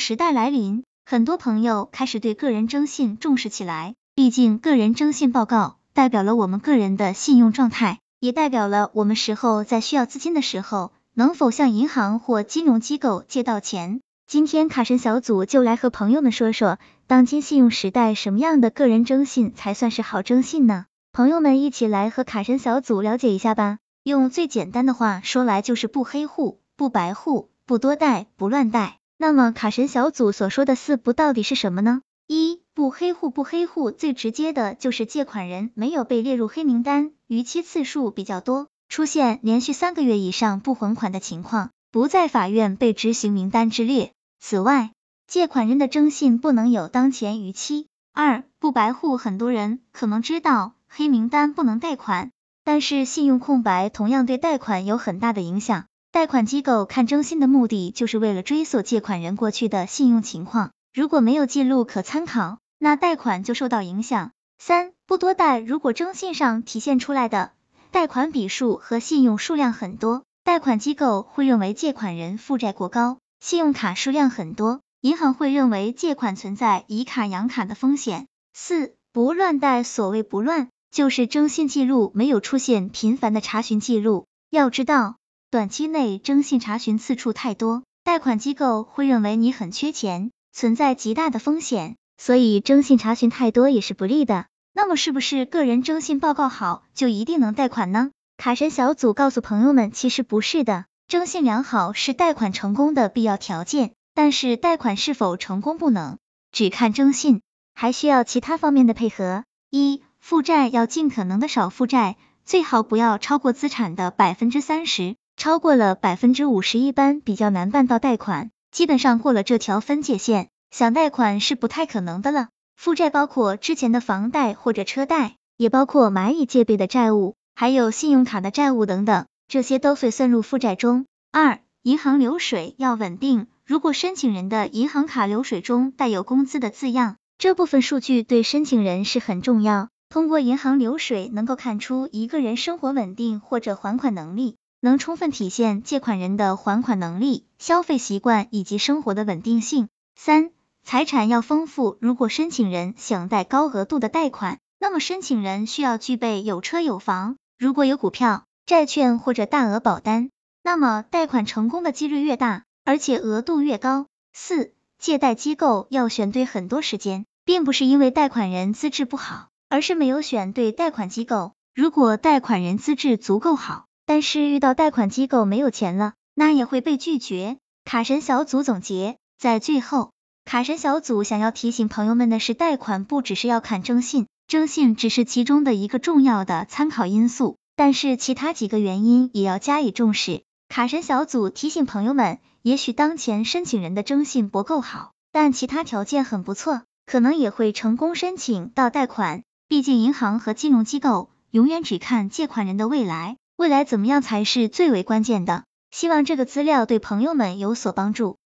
时代来临，很多朋友开始对个人征信重视起来。毕竟，个人征信报告代表了我们个人的信用状态，也代表了我们时候在需要资金的时候，能否向银行或金融机构借到钱。今天卡神小组就来和朋友们说说，当今信用时代，什么样的个人征信才算是好征信呢？朋友们一起来和卡神小组了解一下吧。用最简单的话说来，就是不黑户、不白户、不多贷、不乱贷。那么卡神小组所说的四不到底是什么呢？一不黑户，不黑户最直接的就是借款人没有被列入黑名单，逾期次数比较多，出现连续三个月以上不还款的情况，不在法院被执行名单之列。此外，借款人的征信不能有当前逾期。二不白户，很多人可能知道黑名单不能贷款，但是信用空白同样对贷款有很大的影响。贷款机构看征信的目的就是为了追溯借款人过去的信用情况，如果没有记录可参考，那贷款就受到影响。三不多贷，如果征信上体现出来的贷款笔数和信用数量很多，贷款机构会认为借款人负债过高。信用卡数量很多，银行会认为借款存在以卡养卡的风险。四不乱贷，所谓不乱，就是征信记录没有出现频繁的查询记录。要知道，短期内征信查询次数太多，贷款机构会认为你很缺钱，存在极大的风险，所以征信查询太多也是不利的。那么是不是个人征信报告好就一定能贷款呢？卡神小组告诉朋友们，其实不是的。征信良好是贷款成功的必要条件，但是贷款是否成功不能只看征信，还需要其他方面的配合。一、负债要尽可能的少负债，最好不要超过资产的百分之三十，超过了百分之五十一般比较难办到贷款，基本上过了这条分界线，想贷款是不太可能的了。负债包括之前的房贷或者车贷，也包括蚂蚁借呗的债务，还有信用卡的债务等等。这些都会算入负债中。二、银行流水要稳定，如果申请人的银行卡流水中带有工资的字样，这部分数据对申请人是很重要。通过银行流水能够看出一个人生活稳定或者还款能力，能充分体现借款人的还款能力、消费习惯以及生活的稳定性。三、财产要丰富，如果申请人想贷高额度的贷款，那么申请人需要具备有车有房，如果有股票。债券或者大额保单，那么贷款成功的几率越大，而且额度越高。四、借贷机构要选对很多时间，并不是因为贷款人资质不好，而是没有选对贷款机构。如果贷款人资质足够好，但是遇到贷款机构没有钱了，那也会被拒绝。卡神小组总结，在最后，卡神小组想要提醒朋友们的是，贷款不只是要看征信，征信只是其中的一个重要的参考因素。但是其他几个原因也要加以重视。卡神小组提醒朋友们，也许当前申请人的征信不够好，但其他条件很不错，可能也会成功申请到贷款。毕竟银行和金融机构永远只看借款人的未来，未来怎么样才是最为关键的。希望这个资料对朋友们有所帮助。